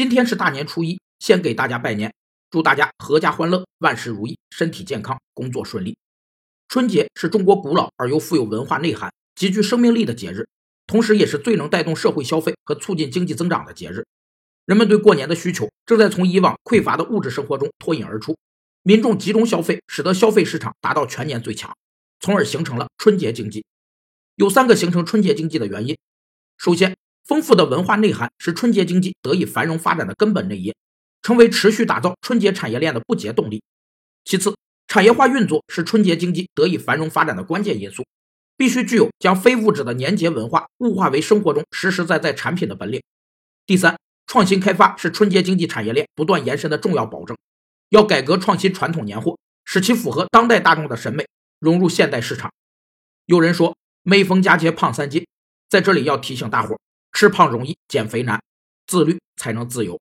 今天是大年初一，先给大家拜年，祝大家阖家欢乐，万事如意，身体健康，工作顺利。春节是中国古老而又富有文化内涵、极具生命力的节日，同时也是最能带动社会消费和促进经济增长的节日。人们对过年的需求正在从以往匮乏的物质生活中脱颖而出，民众集中消费，使得消费市场达到全年最强，从而形成了春节经济。有三个形成春节经济的原因，首先。丰富的文化内涵是春节经济得以繁荣发展的根本内因，成为持续打造春节产业链的不竭动力。其次，产业化运作是春节经济得以繁荣发展的关键因素，必须具有将非物质的年节文化物化为生活中实实在在产品的本领。第三，创新开发是春节经济产业链不断延伸的重要保证，要改革创新传统年货，使其符合当代大众的审美，融入现代市场。有人说，每逢佳节胖三斤，在这里要提醒大伙。吃胖容易，减肥难，自律才能自由。